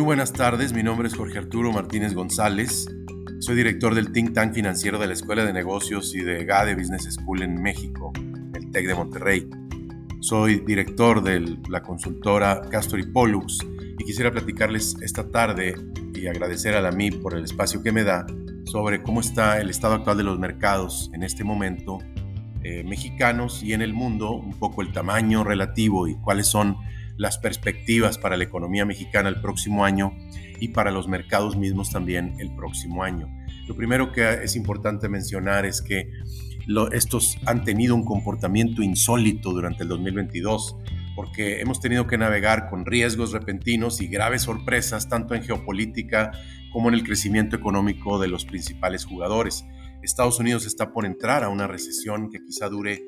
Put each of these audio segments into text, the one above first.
Muy buenas tardes, mi nombre es Jorge Arturo Martínez González. Soy director del think tank financiero de la Escuela de Negocios y de GADE Business School en México, el TEC de Monterrey. Soy director de la consultora Castor y Pollux y quisiera platicarles esta tarde y agradecer a la MIP por el espacio que me da sobre cómo está el estado actual de los mercados en este momento eh, mexicanos y en el mundo, un poco el tamaño relativo y cuáles son las perspectivas para la economía mexicana el próximo año y para los mercados mismos también el próximo año. Lo primero que es importante mencionar es que estos han tenido un comportamiento insólito durante el 2022 porque hemos tenido que navegar con riesgos repentinos y graves sorpresas tanto en geopolítica como en el crecimiento económico de los principales jugadores. Estados Unidos está por entrar a una recesión que quizá dure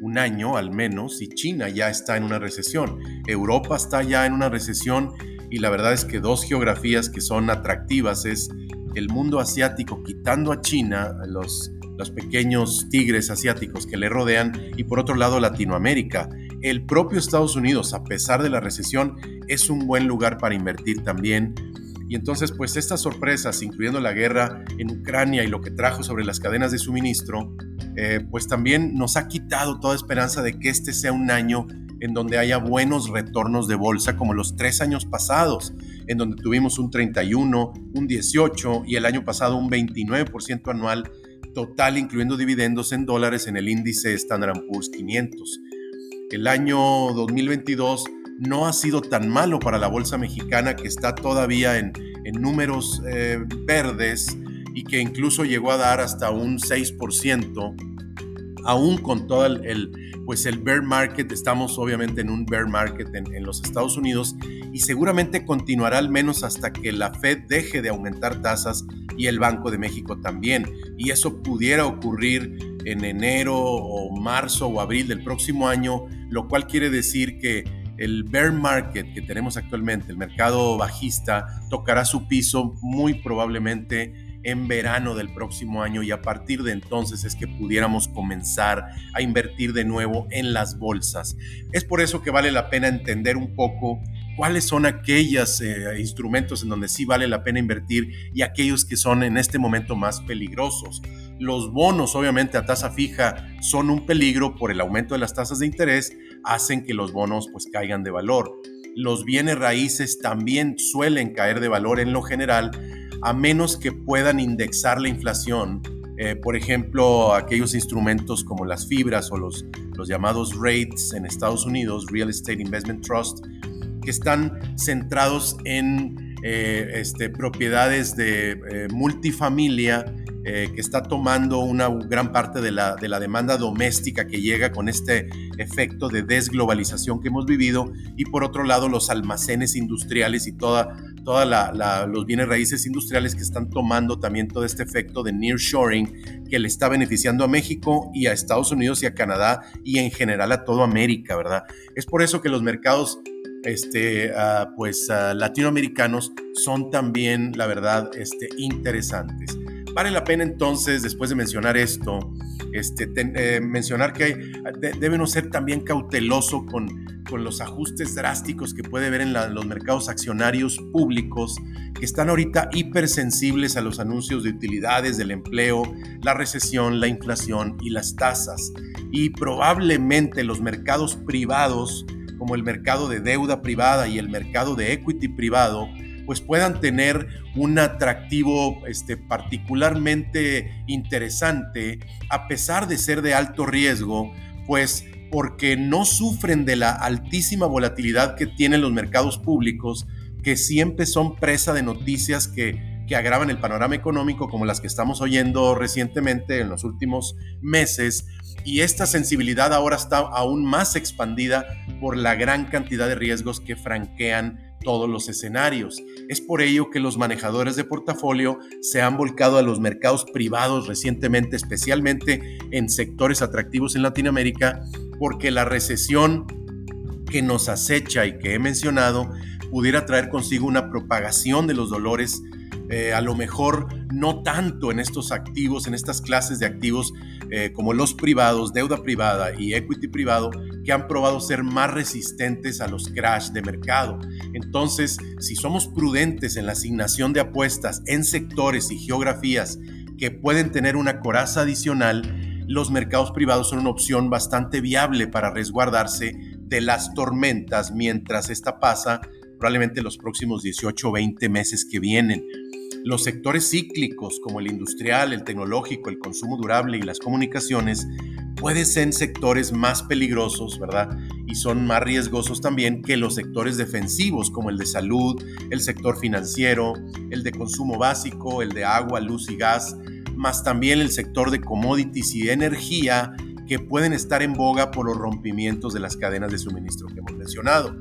un año al menos y China ya está en una recesión. Europa está ya en una recesión y la verdad es que dos geografías que son atractivas es el mundo asiático quitando a China, los, los pequeños tigres asiáticos que le rodean y por otro lado Latinoamérica. El propio Estados Unidos, a pesar de la recesión, es un buen lugar para invertir también y entonces, pues estas sorpresas, incluyendo la guerra en Ucrania y lo que trajo sobre las cadenas de suministro, eh, pues también nos ha quitado toda esperanza de que este sea un año en donde haya buenos retornos de bolsa como los tres años pasados, en donde tuvimos un 31, un 18 y el año pasado un 29% anual total, incluyendo dividendos en dólares en el índice Standard Poor's 500. El año 2022 no ha sido tan malo para la bolsa mexicana que está todavía en, números eh, verdes y que incluso llegó a dar hasta un 6%, aún con todo el, pues el bear market, estamos obviamente en un bear market en, en, los Estados Unidos y seguramente continuará al menos hasta que la Fed deje de aumentar tasas y el Banco de México también. Y eso pudiera ocurrir en enero o marzo o abril del próximo año, lo cual quiere decir que el bear market que tenemos actualmente, el mercado bajista, tocará su piso muy probablemente en verano del próximo año y a partir de entonces es que pudiéramos comenzar a invertir de nuevo en las bolsas. Es por eso que vale la pena entender un poco cuáles son aquellos eh, instrumentos en donde sí vale la pena invertir y aquellos que son en este momento más peligrosos. Los bonos, obviamente, a tasa fija son un peligro por el aumento de las tasas de interés, hacen que los bonos pues caigan de valor. Los bienes raíces también suelen caer de valor en lo general, a menos que puedan indexar la inflación. Eh, por ejemplo, aquellos instrumentos como las fibras o los, los llamados REITs en Estados Unidos, Real Estate Investment Trust, que están centrados en eh, este, propiedades de eh, multifamilia que está tomando una gran parte de la, de la, demanda doméstica que llega con este efecto de desglobalización que hemos vivido y por otro lado los almacenes industriales y toda, toda la, los bienes raíces industriales que están tomando también todo este efecto de nearshoring que le está beneficiando a México y a Estados Unidos y a Canadá y en general a toda América, ¿verdad? Es por eso que los mercados este, uh, pues uh, latinoamericanos son también, la verdad, este, interesantes. Vale la pena entonces, después de mencionar esto, este, eh, mencionar que debe uno ser también cauteloso con, con los ajustes drásticos que puede ver en los mercados accionarios públicos, que están ahorita hipersensibles a los anuncios de utilidades del empleo, la recesión, la inflación y las tasas. Y probablemente los mercados privados, como el mercado de deuda privada y el mercado de equity privado, pues puedan tener un atractivo este, particularmente interesante, a pesar de ser de alto riesgo, pues porque no sufren de la altísima volatilidad que tienen los mercados públicos, que siempre son presa de noticias que, que agravan el panorama económico, como las que estamos oyendo recientemente en los últimos meses, y esta sensibilidad ahora está aún más expandida por la gran cantidad de riesgos que franquean todos los escenarios. Es por ello que los manejadores de portafolio se han volcado a los mercados privados recientemente, especialmente en sectores atractivos en Latinoamérica, porque la recesión que nos acecha y que he mencionado pudiera traer consigo una propagación de los dolores eh, a lo mejor no tanto en estos activos, en estas clases de activos eh, como los privados, deuda privada y equity privado, que han probado ser más resistentes a los crash de mercado. Entonces, si somos prudentes en la asignación de apuestas en sectores y geografías que pueden tener una coraza adicional, los mercados privados son una opción bastante viable para resguardarse de las tormentas mientras esta pasa probablemente los próximos 18 o 20 meses que vienen. Los sectores cíclicos como el industrial, el tecnológico, el consumo durable y las comunicaciones pueden ser sectores más peligrosos, ¿verdad? Y son más riesgosos también que los sectores defensivos como el de salud, el sector financiero, el de consumo básico, el de agua, luz y gas, más también el sector de commodities y energía que pueden estar en boga por los rompimientos de las cadenas de suministro que hemos mencionado.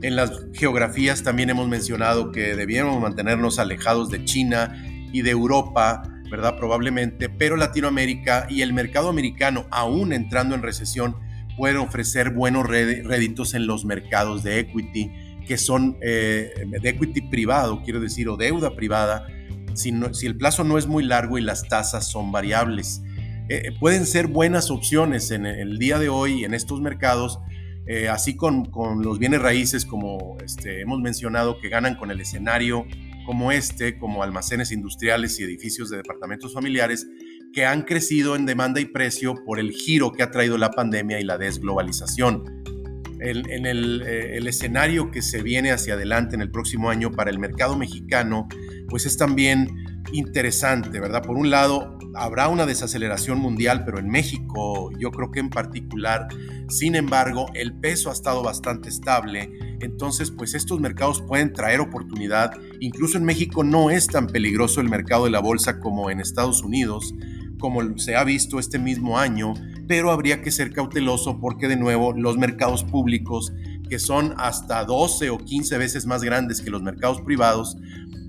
En las geografías también hemos mencionado que debíamos mantenernos alejados de China y de Europa, ¿verdad? Probablemente, pero Latinoamérica y el mercado americano, aún entrando en recesión, pueden ofrecer buenos réditos en los mercados de equity, que son eh, de equity privado, quiero decir, o deuda privada, si, el plazo no es muy largo y las tasas son variables. Eh, pueden ser buenas opciones en el día de hoy en estos mercados eh, así con, los bienes raíces, como este, hemos mencionado, que ganan con el escenario como este, como almacenes industriales y edificios de departamentos familiares, que han crecido en demanda y precio por el giro que ha traído la pandemia y la desglobalización. En eh, el, escenario que se viene hacia adelante en el próximo año para el mercado mexicano, pues es también interesante, ¿verdad? Por un lado, habrá una desaceleración mundial, pero en México yo creo que en particular, sin embargo, el peso ha estado bastante estable, entonces pues estos mercados pueden traer oportunidad, incluso en México no es tan peligroso el mercado de la bolsa como en Estados Unidos, como se ha visto este mismo año, pero habría que ser cauteloso porque de nuevo los mercados públicos, que son hasta 12 o 15 veces más grandes que los mercados privados,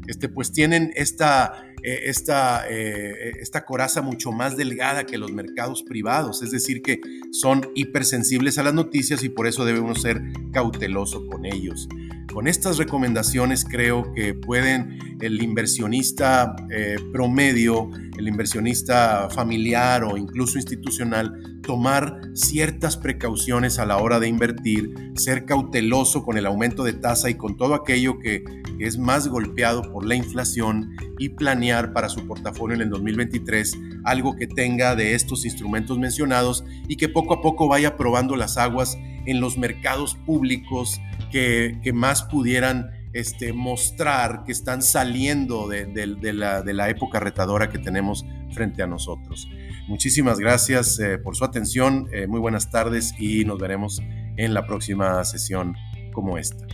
este, pues tienen esta eh, esta, eh, esta coraza mucho más delgada que los mercados privados, es decir, que son hipersensibles a las noticias y por eso debemos ser cauteloso con ellos. Con estas recomendaciones creo que pueden el inversionista eh, promedio, el inversionista familiar o incluso institucional tomar ciertas precauciones a la hora de invertir, ser cauteloso con el aumento de tasa y con todo aquello que es más golpeado por la inflación y planear para su portafolio en el 2023 algo que tenga de estos instrumentos mencionados y que poco a poco vaya probando las aguas en los mercados públicos que, más pudieran este, mostrar que están saliendo de, la, época retadora que tenemos frente a nosotros. Muchísimas gracias eh, por su atención, eh, muy buenas tardes y nos veremos en la próxima sesión como esta.